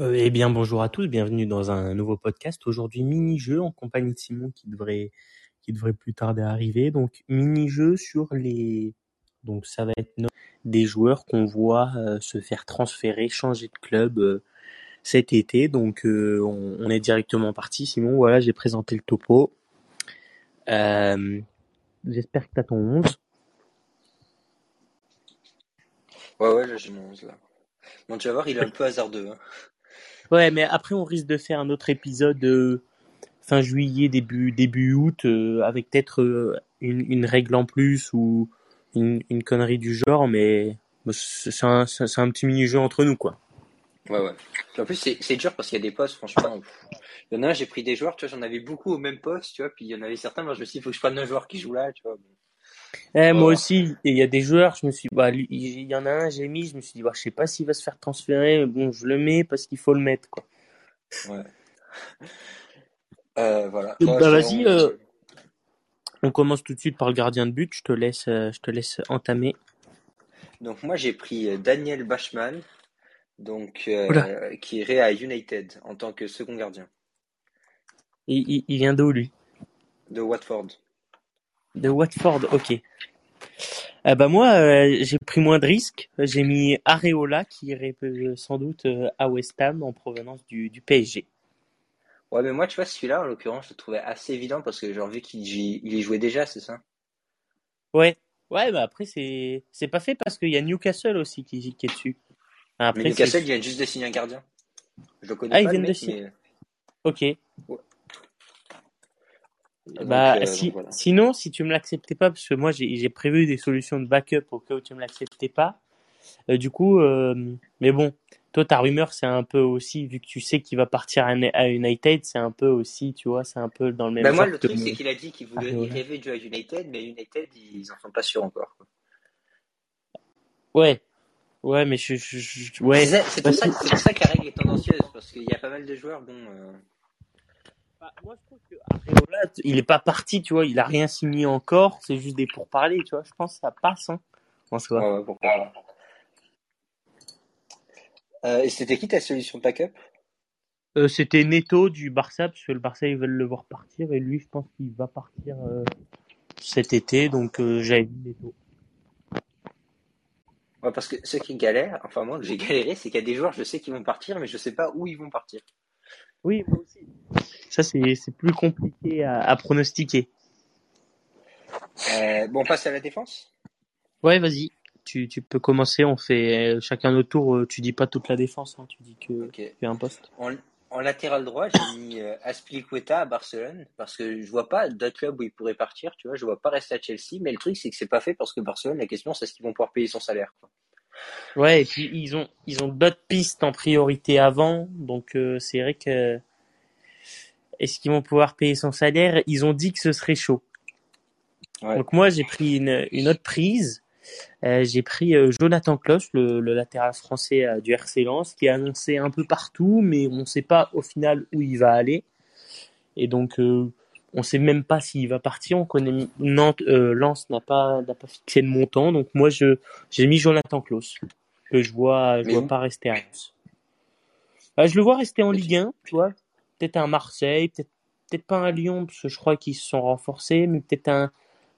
Euh, eh bien, bonjour à tous, bienvenue dans un nouveau podcast. Aujourd'hui, mini-jeu en compagnie de Simon qui devrait, qui devrait plus tarder arriver. Donc, mini-jeu sur les, donc ça va être des joueurs qu'on voit euh, se faire transférer, changer de club euh, cet été. Donc, on, est directement parti. Simon, voilà, j'ai présenté le topo. J'espère que tu as ton 11. Ouais, ouais, j'ai mon 11 là. Bon, tu vas voir, il est un peu hasardeux. Hein. Ouais, mais après on risque de faire un autre épisode euh, fin juillet, début début août, euh, avec peut-être euh, une, règle en plus ou une, une connerie du genre, mais c'est un, un, petit mini-jeu entre nous, quoi. Ouais, ouais. en plus, c'est dur parce qu'il y a des postes, franchement. Il y en a un, j'ai pris des joueurs, tu vois, j'en avais beaucoup au même poste, tu vois, puis il y en avait certains, moi je me suis dit, il faut que je prenne un joueur qui joue là, tu vois. Eh, Moi aussi, il y a des joueurs, je me suis, bah, il y en a un, j'ai mis, je me suis dit, bah, je sais pas s'il va se faire transférer, mais bon, je le mets parce qu'il faut le mettre, quoi. Ouais. Euh, voilà. bah, vas-y, euh, on commence tout de suite par le gardien de but. Je te laisse, euh, je te laisse entamer. Donc moi j'ai pris Daniel Bachmann, donc euh, qui irait à United en tant que second gardien. Il, il, il vient d'où lui? De Watford. De Watford, ok. Euh, bah moi, euh, j'ai pris moins de risques. J'ai mis Areola qui irait euh, sans doute euh, à West Ham en provenance du, du, PSG. Ouais, mais moi, tu vois, celui-là, en l'occurrence, je le trouvais assez évident parce que j'ai envie qu'il il y jouait déjà, c'est ça? Ouais. Ouais, bah après, c'est c'est pas fait parce qu'il y a Newcastle aussi qui, qui est dessus. Après, mais Newcastle, il vient juste de signer un gardien. Je le connais ah, pas, il vient de mais... Ok. Ouais. Bah, euh, si, voilà. sinon, si tu me l'acceptais pas, parce que moi j'ai prévu des solutions de backup au cas où tu me l'acceptais pas. Euh, du coup, euh, mais bon, toi ta rumeur c'est un peu aussi, vu que tu sais qu'il va partir à United, c'est un peu aussi, tu vois, c'est un peu dans le même. Bah moi le truc c'est qu'il a dit qu'il voulait, ah, rêvait de jouer à United, mais United ils en sont pas sûrs encore. Quoi. Ouais, ouais, mais je, je, je ouais. C'est pour, ça, pour ça que la règle est tendancieuse, parce qu'il y a pas mal de joueurs, bon. Bah, moi, je trouve que Areola, il est pas parti, tu vois, il a rien signé encore, c'est juste des pourparlers, tu vois. Je pense que ça passe, hein, en soi. Ouais, ouais, pourquoi euh, et c'était qui ta solution de backup euh, C'était Neto du Barça, parce que le Barça, ils veulent le voir partir, et lui, je pense qu'il va partir euh, cet été, donc euh, j'avais mis Neto. Ouais, parce que ce qui galère, enfin moi, j'ai galéré, c'est qu'il y a des joueurs, je sais qu'ils vont partir, mais je sais pas où ils vont partir. Oui, moi aussi. Ça, c'est plus compliqué à, à pronostiquer. Euh, bon, on passe à la défense Ouais, vas-y. Tu, tu peux commencer. On fait euh, chacun notre tour. Euh, tu dis pas toute la défense. Hein, tu dis que okay. tu as un poste. En, en latéral droit, j'ai mis euh, Aspilicueta à Barcelone parce que je vois pas d'autres clubs où il pourrait partir. Tu vois, je vois pas rester à Chelsea. Mais le truc, c'est que c'est pas fait parce que Barcelone, la question, c'est est-ce qu'ils vont pouvoir payer son salaire. Quoi. Ouais, et puis ils ont ils ont d'autres pistes en priorité avant, donc euh, c'est vrai que est-ce qu'ils vont pouvoir payer son salaire? Ils ont dit que ce serait chaud. Ouais. Donc moi j'ai pris une, une autre prise. Euh, j'ai pris euh, Jonathan Kloss, le, le, latéral français euh, du RC Lens, qui est annoncé un peu partout, mais on ne sait pas au final où il va aller. Et donc on sait même pas s'il va partir. On connaît Nantes, Lens n'a pas n'a pas fixé de montant, donc moi je j'ai mis Jonathan Kloss que je vois je mais vois pas rester à Lens. je le vois rester en Ligue 1, tu vois, peut-être un Marseille, peut-être peut-être pas un Lyon parce que je crois qu'ils se sont renforcés, mais peut-être un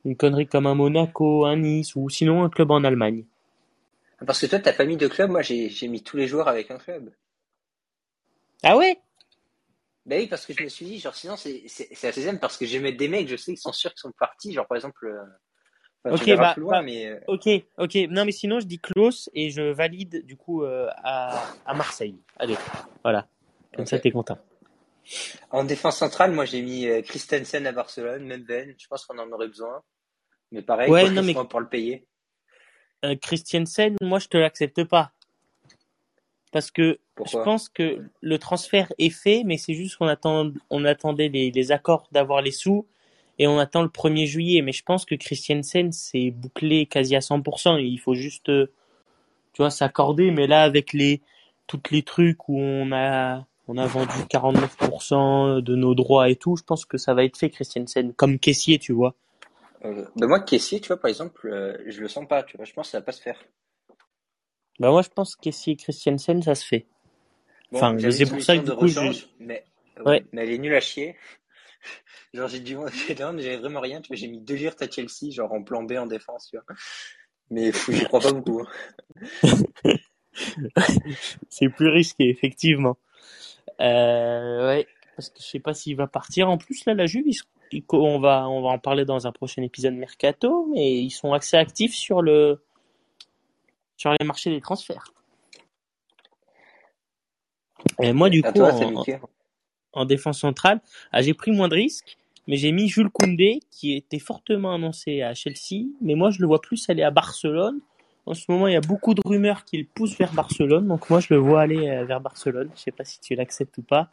une connerie comme un Monaco, un Nice ou sinon un club en Allemagne. Parce que toi t'as pas mis de club, moi j'ai j'ai mis tous les joueurs avec un club. Ah ouais? Ben oui parce que je me suis dit genre sinon c'est la deuxième parce que je vais mettre des mecs je sais qu'ils sont sûrs qu'ils sont partis genre par exemple. Euh... Enfin, ok, bah, loin, bah, mais... Euh, ok, ok. Non, mais sinon, je dis Klaus et je valide du coup euh, à, à Marseille. Allez, voilà. Comme okay. ça, t'es content. En défense centrale, moi j'ai mis Christensen à Barcelone, même Ben. Je pense qu'on en aurait besoin. Mais pareil, ouais, non, mais... pour le payer. Euh, Christensen, moi je te l'accepte pas. Parce que Pourquoi? je pense que le transfert est fait, mais c'est juste qu'on attend, on attendait les, les accords d'avoir les sous et on attend le 1er juillet. Mais je pense que Christiansen, c'est bouclé quasi à 100%. Il faut juste, tu vois, s'accorder. Mais là, avec les, toutes les trucs où on a, on a vendu 49% de nos droits et tout, je pense que ça va être fait, Christiansen. Comme caissier, tu vois. Euh, ben moi, caissier, tu vois, par exemple, euh, je le sens pas, tu vois. Je pense que ça va pas se faire. Bah moi, je pense que caissier Christiansen, ça se fait. Bon, Enfin, c'est pour ça que du coup, je- rechange, mais, ouais, mais elle est nulle à chier. Genre, j'ai dû, j'avais vraiment rien, j'ai mis deux litres à Chelsea, genre en plan B en défense, tu vois. Mais j'y crois pas beaucoup. hein. c'est plus risqué, effectivement. Euh, ouais, parce que je sais pas s'il va partir. En plus, là, la Juve, ils sont- ils- on va, on va en parler dans un prochain épisode Mercato, mais ils sont assez actifs sur le, sur les marchés des transferts. Et moi, du À coup, toi, en, défense centrale, ah, j'ai pris moins de risques, mais j'ai mis Jules Koundé, qui était fortement annoncé à Chelsea, mais moi, je le vois plus aller à Barcelone. En ce moment, il y a beaucoup de rumeurs qu'il pousse vers Barcelone, donc moi, je le vois aller euh, vers Barcelone. Je sais pas si tu l'acceptes ou pas.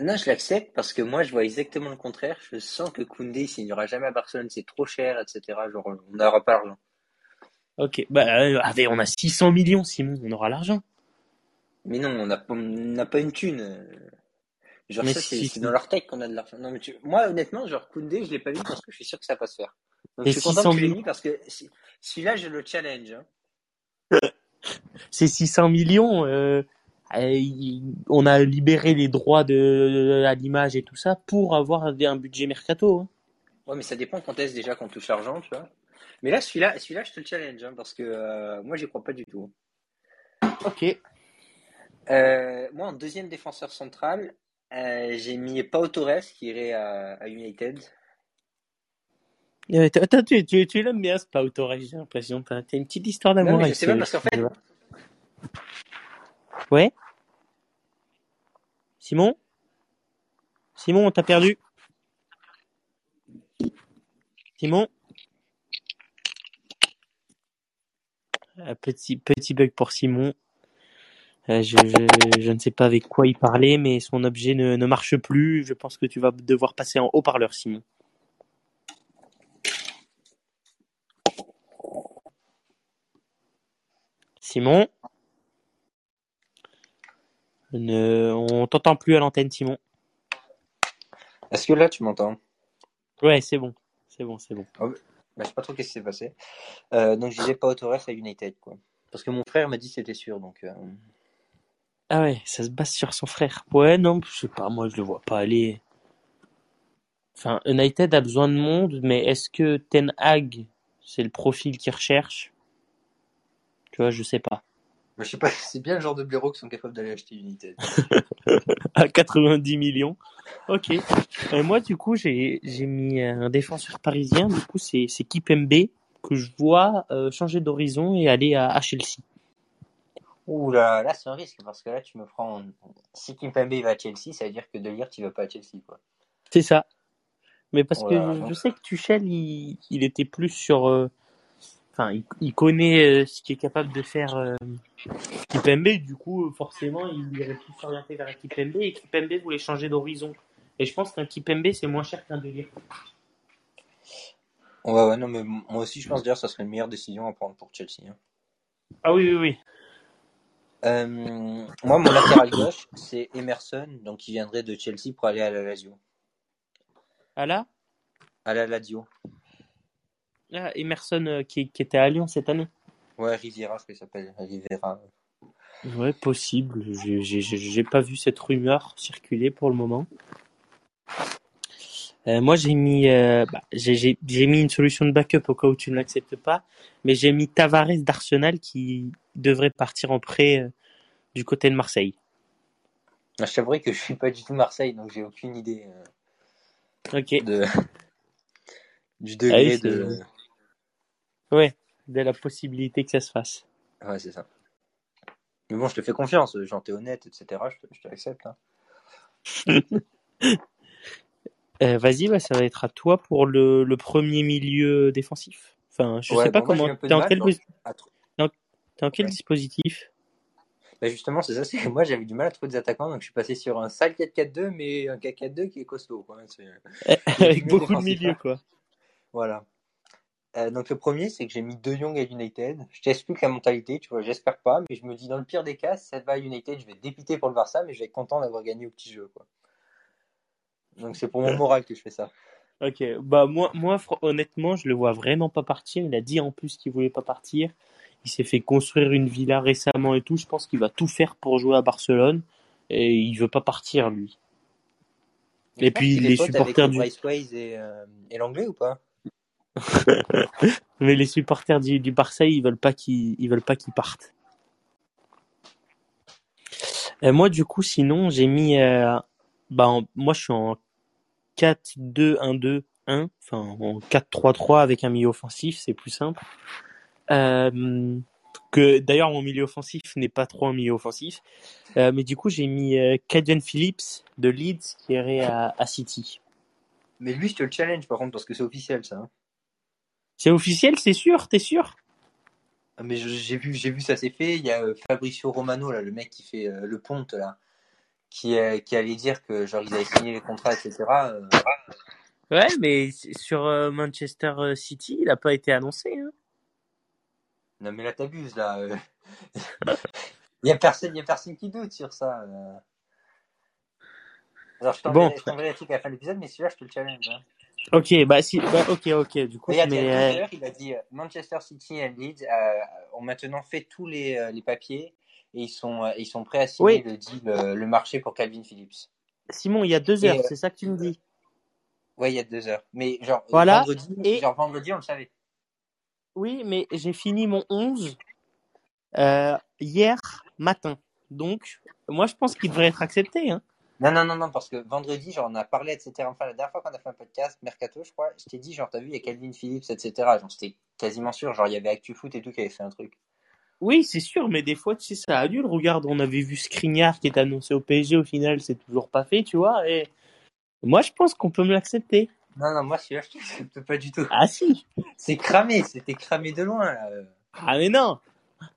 Non, je l'accepte parce que moi, je vois exactement le contraire. Je sens que Koundé, il signera jamais à Barcelone, c'est trop cher, etc. Genre, on n'aura pas l'argent. Ok, bah, euh, allez, on a 600 millions, Simon, on aura l'argent. Mais non, on n'a pas, on n'a pas une thune. euh. Genre, Mais ça, c'est si. c'est dans leur tech qu'on a de l'argent. Non, mais tu... Moi, honnêtement, genre, Koundé, je l'ai pas mis parce que je suis sûr que ça va pas se faire. Donc, Et je suis content 600 que tu l'aies millions. mis parce que si- celui-là, je le challenge. hein. Ces 600 millions, euh, euh, il- on a libéré les droits de, à l'image et tout ça pour avoir un budget mercato. hein. Ouais, mais ça dépend quand est-ce déjà qu'on touche l'argent, tu vois. Mais là, celui-là, celui-là, je te le challenge, hein, parce que euh, moi, j'y crois pas du tout. Ok. Euh, moi, en deuxième défenseur central, euh, j'ai mis Pau Torres qui irait à, à United. Attends, tu, tu, tu l'aimes bien, ce Pau Torres, j'ai l'impression. T'as t'as une petite histoire d'amour mais je avec sais pas ce- parce qu'en fait, Ouais Simon? Simon, on t'a perdu Simon? Petit, petit bug pour Simon. Euh, je, je, je ne sais pas avec quoi il parlait, mais son objet ne, ne marche plus. Je pense que tu vas devoir passer en haut-parleur, Simon. Simon? Ne, On t'entend plus à l'antenne, Simon. est-ce que là, tu m'entends? Ouais, c'est bon. C'est bon, c'est bon. Bah, je sais pas trop qu'est-ce qui s'est passé. Euh, donc, je disais Pau Torres à United, quoi. Parce que mon frère m'a dit c'était sûr, donc. euh, Ah ouais, ça se base sur son frère. Ouais, non, je sais pas, moi je le vois pas aller. Enfin, United a besoin de monde, mais est-ce que Ten Hag, c'est le profil qu'il recherche? Tu vois, je sais pas. Je sais pas, c'est bien le genre de blaireaux qui sont capables d'aller acheter United. À 90 millions. Ok. Euh, moi, du coup, j'ai j'ai mis un défenseur parisien. Du coup, c'est c'est Kipembe que je vois euh, changer d'horizon et aller à, à Chelsea. Ouh là, là, c'est un risque, parce que là, tu me prends. Si Kimpembe va à Chelsea, ça veut dire que De Ligt, il va pas à Chelsea, quoi. C'est ça. Mais parce que Voilà. je sais que Tuchel, il, il était plus sur. euh, Enfin, il, il connaît euh, ce qui est capable de faire euh, Kipembe. Du coup, forcément, il irait plus s'orienter vers Kipembe. Et Kipembe voulait changer d'horizon. Et je pense qu'un Kipembe, c'est moins cher qu'un Delire. Ouais, ouais, non, mais moi aussi, je pense d'ailleurs que ça serait une meilleure décision à prendre pour Chelsea. hein. Ah oui, oui, oui. Euh, moi, mon latéral gauche, c'est Emerson, donc qui viendrait de Chelsea pour aller à la Lazio. Ah là? À la Lazio. Ah, Emerson euh, qui, qui était à Lyon cette année. Ouais, Riviera, je crois qu'il s'appelle. Riviera. Ouais, possible. J'ai- pas vu cette rumeur circuler pour le moment. Euh, moi, j'ai mis, euh, bah, j'ai mis une solution de backup au cas où tu ne l'acceptes pas, mais j'ai mis Tavares d'Arsenal qui devrait partir en prêt euh, du côté de Marseille. Ah, Je t'avouerai que je suis pas du tout Marseille, donc j'ai aucune idée Ok. de... du Ah degré oui, de. Ouais, de la possibilité que ça se fasse. Ouais, c'est ça. Mais bon, je te fais confiance, Jean, t'es honnête, etc. Je te, je te l'accepte. hein. Euh, Vas-y, bah, ça va être à toi pour le, le premier milieu défensif. Enfin, je Ouais, sais pas moi, comment. T'es en quel, genre, en quel Ouais. dispositif? Bah justement, c'est ça, c'est que moi j'avais du mal à trouver des attaquants, donc je suis passé sur un sale 4-4-2, mais un 4-4-2 qui est costaud. Quoi. C'est- Avec beaucoup de milieux, hein. quoi. Voilà. Euh, donc le premier, c'est que j'ai mis De Jong à United. Je t'explique la mentalité, tu vois, j'espère pas, mais je me dis dans le pire des cas, si ça va à United, je vais dépité pour le Barça, mais je vais être content d'avoir gagné au petit jeu. Quoi. Donc c'est pour mon moral que je fais ça. Ok, bah moi, moi honnêtement, je le vois vraiment pas partir. Il a dit en plus qu'il voulait pas partir. il s'est fait construire une villa récemment et tout. Je pense qu'il va tout faire pour jouer à Barcelone et il veut pas partir lui. Mais Et puis les supporters avec du, et, euh, et l'anglais ou pas? mais les supporters du, du Barça, ils veulent pas qu'il, ils veulent pas qu'il parte. Et moi, du coup, sinon, j'ai mis, euh, bah, moi, je suis en 4-2-1-2-1, enfin, en 4-3-3 avec un milieu offensif, c'est plus simple. Euh, que d'ailleurs, mon milieu offensif n'est pas trop un milieu offensif. Euh, mais du coup, j'ai mis euh, Phillips de Leeds qui irait à, à City. Mais lui, je te le challenge par contre, parce que c'est officiel ça. C'est officiel, c'est sûr, t'es sûr? Ah, Mais j'ai vu, j'ai vu ça s'est fait. Il y a euh, Fabricio Romano, là, le mec qui fait euh, le ponte, là, qui, euh, qui allait dire que genre ils avaient signé les contrats, etc. euh, Ouais, mais sur Manchester City, il a pas été annoncé. Hein. Non mais là t'abuses là. Il y a personne, il y a personne qui doute sur ça. Alors je Bon, t'enverrai, t'enverrai le truc à la fin de l'épisode, mais celui-là je te le challenge. hein. Ok, bah si, bah, ok, ok, du coup, Regarde, il y mais a euh, il a dit euh, Manchester City et Leeds euh, ont maintenant fait tous les, euh, les papiers et ils sont, ils sont prêts à signer oui, le deal, le marché pour Calvin Phillips. Simon, il y a deux heures, c'est ça que tu me dis. ouais, il y a deux heures. Mais genre Voilà, vendredi, et genre vendredi on le savait. oui, mais j'ai fini mon 11 euh, hier matin. Donc, moi, je pense qu'il devrait être accepté. Hein. Non, non, non, non, parce que vendredi, genre, on a parlé, etc. Enfin, la dernière fois qu'on a fait un podcast, Mercato, je crois, je t'ai dit, genre, t'as vu, il y a Calvin Phillips, etc. Genre, c'était quasiment sûr, genre, il y avait ActuFoot et tout qui avait fait un truc. Oui, c'est sûr, mais des fois, tu sais, ça annule. Regarde, on avait vu Skriniar qui est annoncé au PSG, au final, c'est toujours pas fait, tu vois. Et moi, je pense qu'on peut me l'accepter. Non, non, moi, celui-là, je te pas du tout. Ah si. C'est cramé, c'était cramé de loin, là. Ah mais non.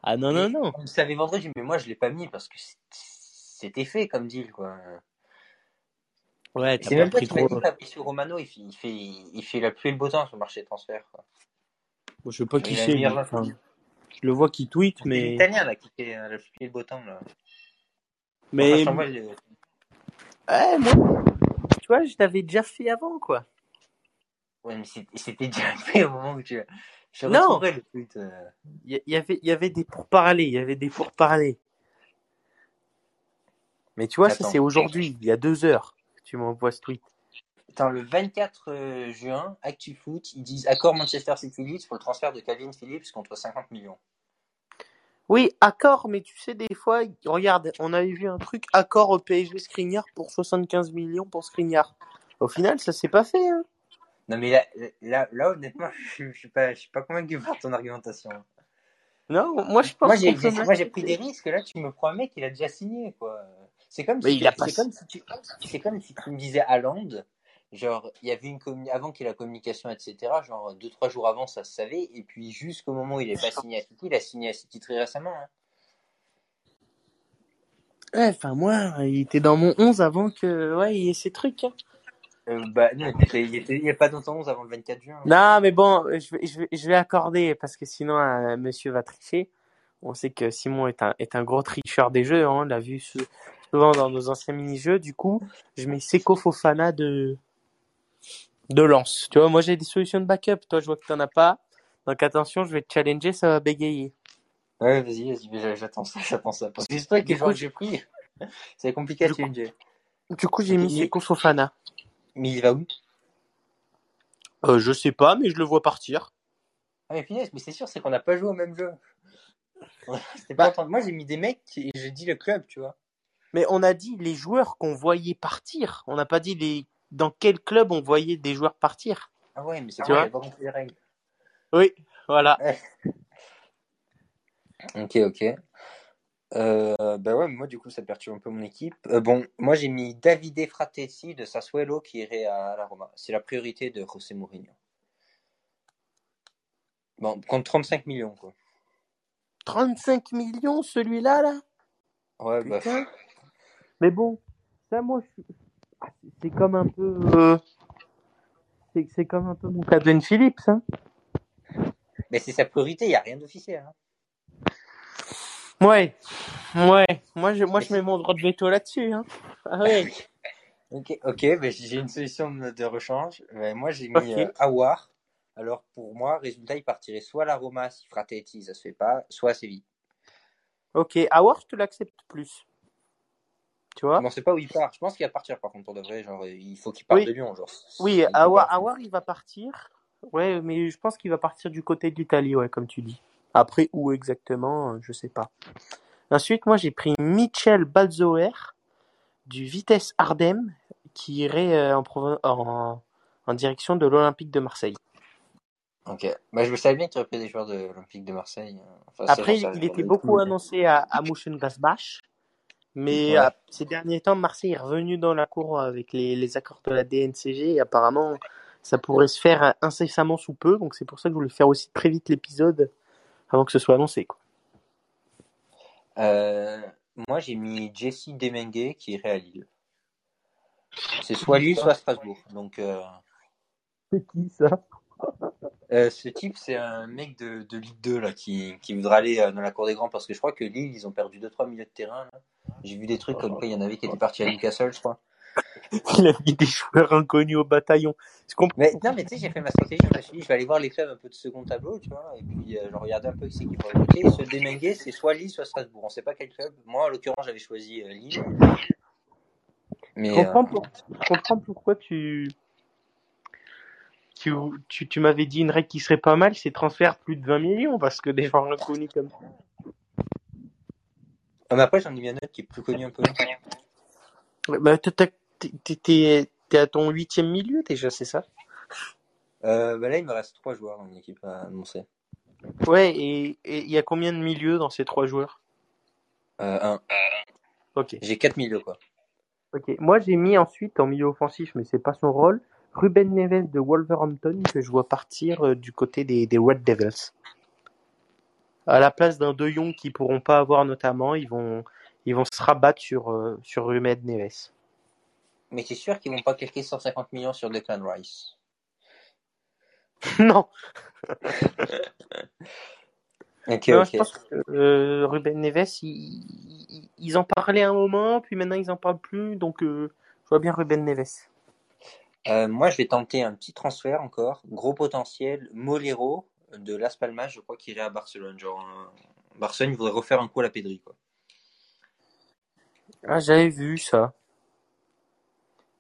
Ah non, non, non. on le savait vendredi, mais moi, je l'ai pas mis parce que c'était fait comme deal, quoi. Ouais, c'est pas même pris m'as trop. dit, Fabricio Romano, il fait, il fait, il fait la pluie et le beau temps sur le marché de transfert, quoi. Bon, je sais pas qui c'est, je le vois qui tweet, C'est mais. l'italien, là, qui fait euh, la pluie et le beau temps, là. Enfin, Mais. je Ouais, moi, tu vois, je l'avais déjà fait avant, quoi. Ouais, mais c'était c'était déjà fait au moment où tu. Je Non. le tweet. euh. Il y, y avait, il y avait des pourparlers, il y avait des pourparlers. Mais tu vois, ça c'est aujourd'hui, il y a deux heures tu m'envoies ce tweet. Attends, le 24 euh, juin, ActuFoot, ils disent accord Manchester City Leeds pour le transfert de Calvin Phillips contre 50 millions. Oui, accord, mais tu sais, des fois, regarde, on avait vu un truc, accord au PSG Skriniar pour 75 millions pour Skriniar. Au final, ça s'est pas fait, hein. Non, mais là, là, là honnêtement, je, je suis pas, je suis pas convaincu par ton argumentation. Non, moi je pense Moi, j'ai pris des risques. Là, tu me prends un mec, il a déjà signé, quoi. C'est comme si, pas. comme tu, c'est comme si tu me disais Haaland, genre, il y avait une communi- avant qu'il y ait la communication, etc. Genre, deux, trois jours avant, ça se savait. Et puis, jusqu'au moment où il n'est pas signé à City, il a signé à City très récemment. hein. Ouais, enfin, moi, il était dans mon 11 avant que, ouais, il y ait ces trucs, hein. Euh, bah, non, il n'y a pas longtemps 11 avant le 24 juin. Non, mais bon, je vais, je vais, je vais accorder parce que sinon, euh, monsieur va tricher. On sait que Simon est un, est un gros tricheur des jeux, hein, on l'a vu sou- souvent dans nos anciens mini-jeux. Du coup, je mets Seko Fofana de, de lance. Tu vois, moi j'ai des solutions de backup. Toi, je vois que t'en as pas. Donc attention, je vais te challenger, ça va bégayer. Ouais, vas-y, vas-y, j'attends ça, j'attends ça. Parce que c'est vrai que j'ai pris, c'est compliqué à challenger. du coup, j'ai mis Seko Fofana. mais il va où? Euh, je sais pas, mais je le vois partir. Ah, mais finesse, mais c'est sûr, c'est qu'on n'a pas joué au même jeu. Pas Bah. Moi, j'ai mis des mecs et j'ai dit le club, tu vois. Mais on a dit les joueurs qu'on voyait partir. On n'a pas dit les, dans quel club on voyait des joueurs partir. Ah ouais, mais c'est j'avais pas les règles. Oui, voilà. Ok, ok. Euh, bah ouais, moi, du coup, ça perturbe un peu mon équipe. Euh, bon, moi, j'ai mis Davide Fratesi de Sassuolo qui irait à la Roma. C'est la priorité de José Mourinho. Bon, contre 35 millions, quoi. 35 millions celui-là, là? Ouais, bah. Mais bon, ça, moi, ah, c'est comme un peu. euh, C'est c'est comme un peu mon Cadwen Phillips. Hein. Mais c'est sa priorité, il n'y a rien d'officiel. Hein. Ouais, ouais. Moi, je, moi, Mais je mets mon droit de veto là-dessus. Hein. Ah ouais. Ok, ok, bah, j'ai une solution de, de rechange. Moi, j'ai mis euh, Awar Alors pour moi, résultat, il partirait soit à la Roma si Fratetti, ça se fait pas, soit à Séville. Ok, Awar, je te l'accepte plus. Tu vois Je ne pas où il part. Je pense qu'il va partir par contre pour de vrai. Genre, il faut qu'il parte Oui. de Lyon. Genre. Oui, Awar, Awar, il va partir. Ouais, mais je pense qu'il va partir du côté de l'Italie, ouais, comme tu dis. Après, où exactement, euh, je sais pas. Ensuite, moi, j'ai pris Michel Balzoer du Vitesse Ardem qui irait euh, en, proven- en, en direction de l'Olympique de Marseille. Ok. Bah, je savais bien qu'il y aurait pris des joueurs de l'Olympique de Marseille. Enfin, ça, Après, il était beaucoup annoncé à, à mais Ouais. euh, ces derniers temps, Marseille est revenu dans la cour avec les, les accords de la DNCG et apparemment, ça pourrait se faire incessamment sous peu, donc c'est pour ça que je voulais faire aussi très vite l'épisode avant que ce soit annoncé. Quoi. Euh, moi, j'ai mis Jesse Demengue qui irait à Lille. C'est soit Lille, soit Strasbourg. Donc, euh, C'est qui ça? euh, ce type, c'est un mec de, de Ligue 2 là, qui, qui voudra aller euh, dans la cour des grands parce que je crois que Lille, ils ont perdu 2-3 milieux de terrain. là. J'ai vu des trucs comme quoi il y en avait qui étaient partis à Newcastle, je crois. Il a mis des joueurs inconnus au bataillon. Je comprends. Mais non, mais tu sais, j'ai fait ma stratégie. Je me suis dit, je vais aller voir les clubs un peu de second tableau, tu vois. Et puis, euh, je regardais un peu qui c'est qui pourrait. Ce Demengue, c'est soit Lille, soit Strasbourg. On sait pas quel club. Moi, en l'occurrence, j'avais choisi euh, Lille. Mais, Je comprends, pour- je comprends pourquoi tu, tu, tu, tu m'avais dit une règle qui serait pas mal, c'est transfert plus de 20 millions, parce que des joueurs inconnus comme ça. ah, mais après, j'en ai mis un autre qui est plus connu un peu. Ouais, Bah, t'es, à ton huitième milieu déjà, c'est ça? Euh, bah là, il me reste trois joueurs dans l'équipe à annoncer. Ouais, et et il y a combien de milieux dans ces trois joueurs? Euh, un. Ok. J'ai quatre milieux, quoi. Ok. Moi, j'ai mis ensuite en milieu offensif, mais c'est pas son rôle, Ruben Neves de Wolverhampton que je vois partir euh, du côté des, des Red Devils. À la place d'un De Jong qu'ils pourront pas avoir notamment, ils vont ils vont se rabattre sur euh, sur Ruben Neves. Mais c'est sûr qu'ils vont pas claquer 150 millions sur Declan Rice? non, Ok, non, je pense que euh, Ruben Neves, ils, en parlaient un moment, puis maintenant ils en parlent plus, donc euh, je vois bien Ruben Neves. Euh, moi, je vais tenter un petit transfert encore. Gros potentiel. Molero de Las Palmas, je crois qu'il irait à Barcelone. Genre, euh, Barcelone, il voudrait refaire un coup à la Pedri, quoi. Ah, j'avais vu ça.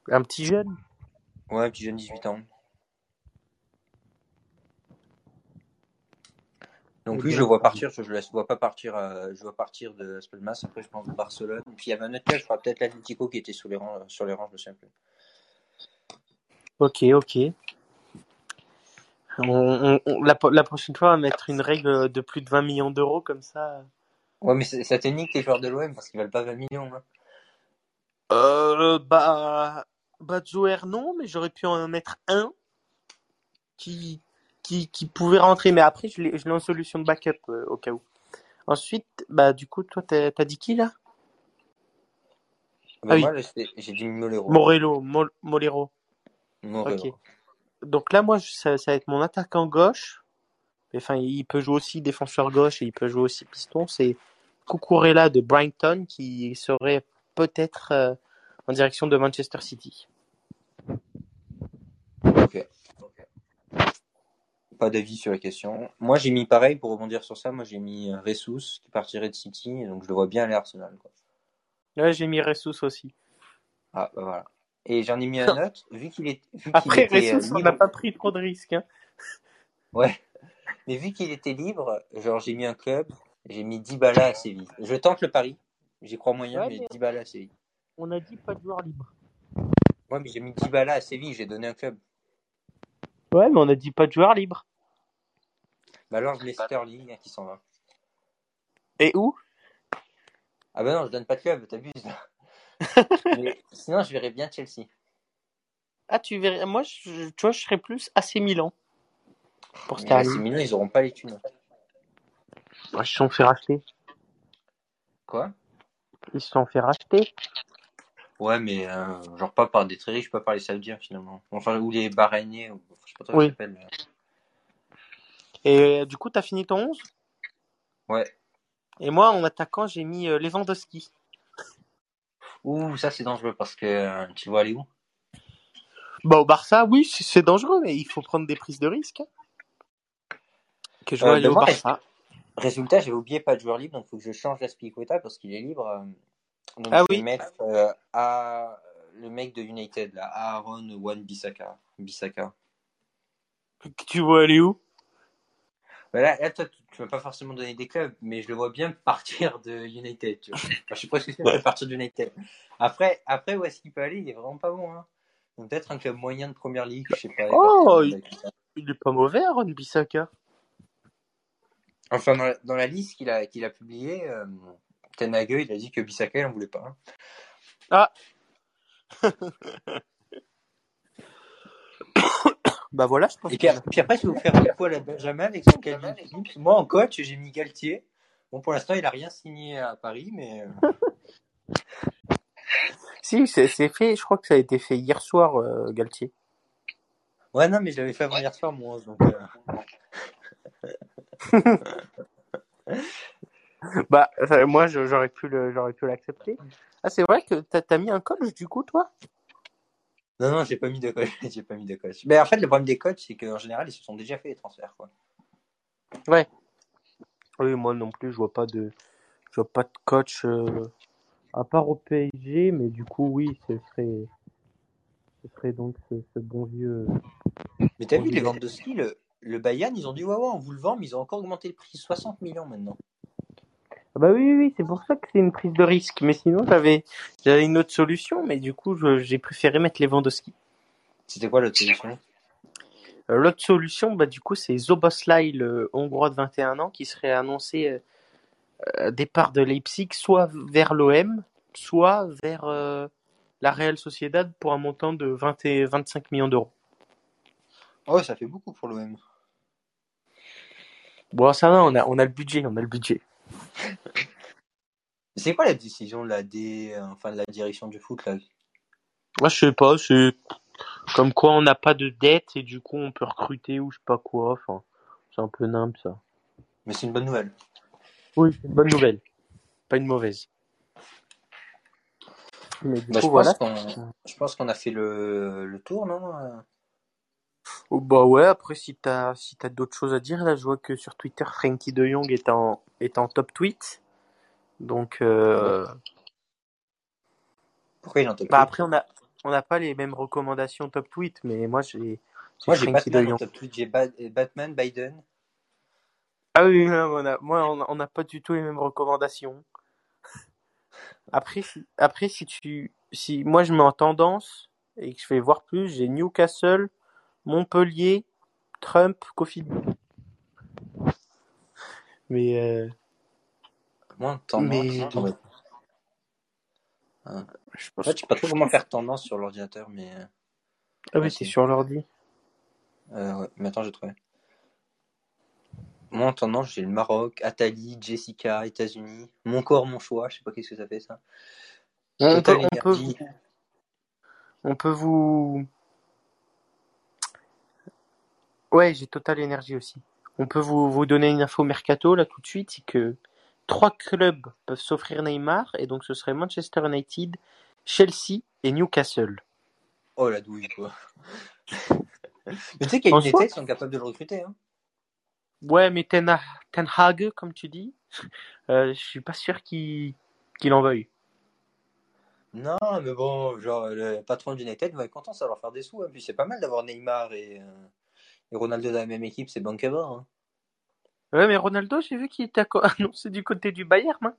Un petit jeune. Ouais, un petit jeune 18 ans. Donc lui, je le vois partir. Je ne le vois pas partir. euh, je vois partir de Las Palmas. Après, je pense de Barcelone. Puis il y avait un autre club, je crois peut-être l'Atlético qui était sur les rangs. Sur les rangs, je me souviens plus. Ok, ok. On, on- on- la, la prochaine fois, on va mettre une règle de plus de 20 millions d'euros comme ça. Ouais, mais c'est- ça te nique les joueurs de l'OM parce qu'ils valent pas 20 millions. hein. Euh, bah, bah, Jouer, non, mais j'aurais pu en mettre un qui, qui, qui pouvait rentrer. Mais après, je l'ai, je l'ai en solution de backup euh, au cas où. Ensuite, bah, du coup, toi, t'as, t'as dit qui là? Bah, Ah oui. moi, là, j'ai dit Molero. Morello, Mol- Molero. Donc là, moi, ça, ça va être mon attaquant gauche. Enfin, il peut jouer aussi défenseur gauche et il peut jouer aussi piston. C'est Cucurella de Brighton qui serait peut-être euh, en direction de Manchester City. Ok. Pas d'avis sur la question. Moi, j'ai mis pareil pour rebondir sur ça. Moi, j'ai mis euh, Ressus qui partirait de City. Donc, je le vois bien aller à Arsenal. Quoi. Ouais, j'ai mis Ressus aussi. Ah, bah voilà. Et j'en ai mis un autre. Vu qu'il est, vu Après, était, euh, on n'a pas pris trop de risques. Hein. Ouais. Mais vu qu'il était libre, genre, j'ai mis un club. J'ai mis Dybala à Séville. Je tente le pari. J'y crois moyen, Ouais, mais mais- Dybala à Séville. On a dit pas de joueur libre. Ouais, mais j'ai mis Dybala à Séville. J'ai donné un club. Ouais, mais on a dit pas de joueur libre. Bah alors, je mets Sterling hein, qui s'en va. Et où? Ah bah non, je donne pas de club. T'abuses. Mais sinon, je verrais bien Chelsea. Ah, tu verrais. Moi, je, tu vois, je serais plus AC Milan. Pour Mais AC. Milan, ils auront pas les thunes. Ils se sont fait racheter. Quoi? Ils se sont fait racheter. Ouais, mais euh, genre pas par des très riches, pas par les Saoudiens finalement. Enfin, ou les Bahreïniens, ou je sais pas trop Oui. comment ça s'appelle. Et euh, du coup, t'as fini ton 11 Ouais. Et moi, en attaquant, j'ai mis euh, Lewandowski. Ouh, ça c'est dangereux parce que euh, tu vois aller où? Bah, au Barça, oui, c'est dangereux, mais il faut prendre des prises de risques. hein. que je vois Euh, aller au moi, Barça. Résultat, j'avais oublié pas de joueur libre, donc il faut que je change l'Aspilicueta parce qu'il est libre. euh, Donc Ah je oui. vais mettre euh, à le mec de United, là, Aaron Wan Bissaka. Bissaka. Tu vois aller où? Ben là, là, toi, tu tu m'as pas forcément donné des clubs, mais je le vois bien partir de United. Tu vois. Enfin, je suis presque sûr qu'il va partir de United. Après, après, où est-ce qu'il peut aller? Il est vraiment pas bon. Hein. Donc peut-être un club moyen de première ligue, je sais pas. Oh, il- Il est pas mauvais, Aaron Bissaka. Enfin, dans la, dans la liste qu'il a, qu'il a publiée, euh, il a dit que Bissaka, il en voulait pas. hein. Bah voilà, je pense Et puis, puis après, je vais vous faire un à la Benjamin avec son Calvin Phillips. Moi, en coach, j'ai mis Galtier. Bon, pour l'instant, il a rien signé à Paris, mais euh, Si, c'est fait, je crois que ça a été fait hier soir, euh, Galtier. ouais, non, mais je l'avais fait avant hier soir, mon 11, donc. euh, Bah, moi, je- j'aurais pu le, j'aurais pu l'accepter. Ah, c'est vrai que t'as as mis un coach du coup, toi? Non, non, j'ai pas mis de coach. j'ai pas mis de coach. Mais en fait, le problème des coachs, c'est qu'en général, ils se sont déjà fait les transferts, quoi. Oui, moi non plus, je vois pas de, je vois pas de coach euh, à part au PSG, mais du coup, oui, ce serait, ce serait donc ce, ce bon vieux. Mais t'as vu les ventes de ski, le, le Bayern, ils ont dit ouais, ouais, on vous le vend, mais ils ont encore augmenté le prix 60 millions maintenant. Ah bah oui, oui, oui, c'est pour ça que c'est une prise de risque. Mais sinon, j'avais, j'avais une autre solution, mais du coup, je- j'ai préféré mettre Lewandowski. C'était quoi l'autre solution? Euh, L'autre solution, bah, du coup, c'est Zoboslai, le Hongrois de 21 ans, qui serait annoncé euh, euh, départ de Leipzig, soit vers l'OM, soit vers euh, la Real Sociedad pour un montant de 20 et 25 millions d'euros. Oh, ça fait beaucoup pour l'OM. Bon, ça va, on a, on a le budget, on a le budget. C'est quoi la décision de la, D... enfin, de la direction du foot là? Moi, je sais pas, c'est comme quoi on n'a pas de dette et du coup on peut recruter ou je sais pas quoi. Enfin, c'est un peu nimp ça. Mais c'est une bonne nouvelle. Oui, c'est une bonne nouvelle, pas une mauvaise. Mais du Bah, je, coup, voilà. pense qu'on... je pense qu'on a fait le, le tour, non euh? Oh, bah ouais, après si t'as si t'as d'autres choses à dire, là je vois que sur Twitter Frankie de Jong est en est en top tweet. Donc euh, Pourquoi il en top bah tweet? après on a on n'a pas les mêmes recommandations top tweet, mais moi j'ai Moi, j'ai de Batman en Jong. top tweet. J'ai Ba- Batman, Biden. Ah oui, on a, moi, on n'a pas du tout les mêmes recommandations. Après, si, après, si tu, si moi je mets en tendance et que je fais voir plus, j'ai Newcastle, Montpellier, Trump, Kofi. Mais, euh, Moi, tendance. Mais- Attends, mais- je En pense. fait, je sais pas trop comment faire tendance sur l'ordinateur, mais. euh, Ah oui, Ouais, c'est sur l'ordi. Euh, ouais, mais attends, j'ai trouvé. Moi, en tendance, j'ai le Maroc, Atali, Jessica, États-Unis. Mon corps, mon choix. Je sais pas qu'est-ce que ça fait, ça. On peut, Total on peut, Energy. on peut vous. Ouais, j'ai Total Energy aussi. On peut vous, vous donner une info mercato là tout de suite, c'est que trois clubs peuvent s'offrir Neymar et donc ce serait Manchester United, Chelsea et Newcastle. Oh, la douille, quoi. mais tu sais qu'il y a soi- United qui sont capables de le recruter, hein. Ouais, mais Ten, Ten Hag, comme tu dis, euh, je suis pas sûr qu'il qu'il en veuille. Non, mais bon, genre, le patron du United va être content, ça va leur faire des sous. Hein. Puis c'est pas mal d'avoir Neymar et, euh, et Ronaldo dans la même équipe, c'est bankable. Hein. Ouais, mais Ronaldo, j'ai vu qu'il était annoncé du côté du Bayern. Hein.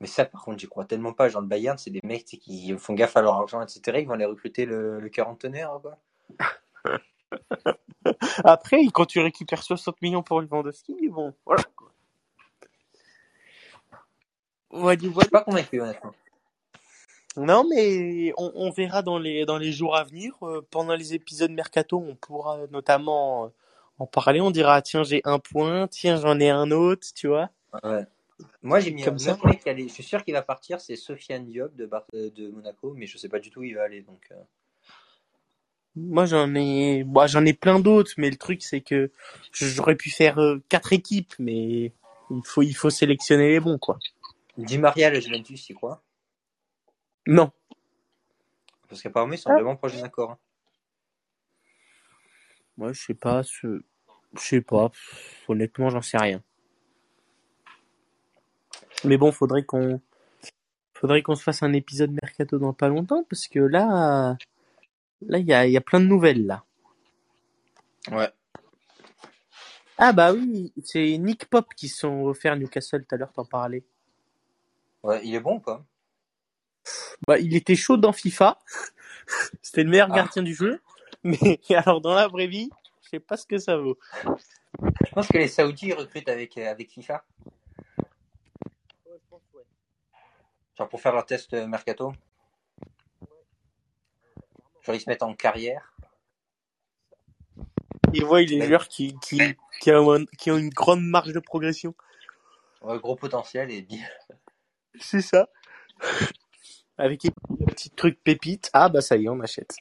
Mais ça, par contre, j'y crois tellement pas. Genre, le Bayern, c'est des mecs qui font gaffe à leur argent, etc. Ils vont aller recruter le, le quarantenaire, quoi. Après, quand tu récupères 60 millions pour Lewandowski, bon, voilà. quoi. Voilà, Je voilà. suis pas convaincu, honnêtement. Non, mais on, on verra dans les, dans les jours à venir. Euh, pendant les épisodes Mercato, on pourra notamment euh, en parler. On dira, tiens, j'ai un point, tiens, j'en ai un autre, tu vois. Ouais. Moi, j'ai mis Comme un ça. autre mec qui allait. Je suis sûr qu'il va partir, c'est Sofiane Diop de, Bar- euh, de Monaco, mais je sais pas du tout où il va aller. Donc, euh. Moi, j'en ai, bah, j'en ai plein d'autres, mais le truc, c'est que j'aurais pu faire euh, quatre équipes, mais il faut, il faut sélectionner les bons, quoi. Di Maria, le Juventus, c'est quoi Non. Parce qu'apparemment, ils sont vraiment proches d'un accord. hein. Moi, je sais pas. Je sais pas. Honnêtement, j'en sais rien. Mais bon, faudrait qu'on faudrait qu'on se fasse un épisode mercato dans pas longtemps parce que là là il y a, y a plein de nouvelles là. Ouais. Ah bah oui, c'est Nick Pop qui sont offert Newcastle tout à l'heure, t'en parlais. Ouais, il est bon ou pas? Bah il était chaud dans FIFA. C'était le meilleur Ah. gardien du jeu. Mais alors dans la vraie vie, je sais pas ce que ça vaut. Je pense que les Saoudis recrutent avec, euh, avec FIFA. Genre pour faire leur test euh, mercato. Genre ils se mettent en carrière. Ils voient les joueurs qui, qui, qui, ont, qui ont une grande marge de progression. Ouais, gros potentiel et bien. C'est ça. Avec des petits trucs pépites. Ah bah ça y est, on achète.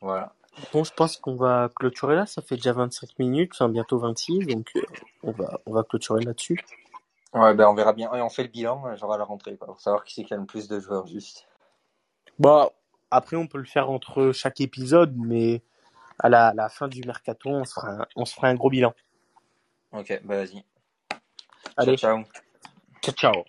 Voilà. Bon, je pense qu'on va clôturer là. Ça fait déjà 25 minutes, enfin bientôt 26, donc euh, on va on va clôturer là-dessus. Ouais, ben on verra bien. Et on fait le bilan, euh, genre à la rentrée, quoi, pour savoir qui c'est qui a le plus de joueurs juste. Bah après on peut le faire entre chaque épisode, mais à la, à la fin du mercato, on se fera un, on se fera un gros bilan. Ok, bah vas-y. Allez, Ciao, ciao. ciao ciao.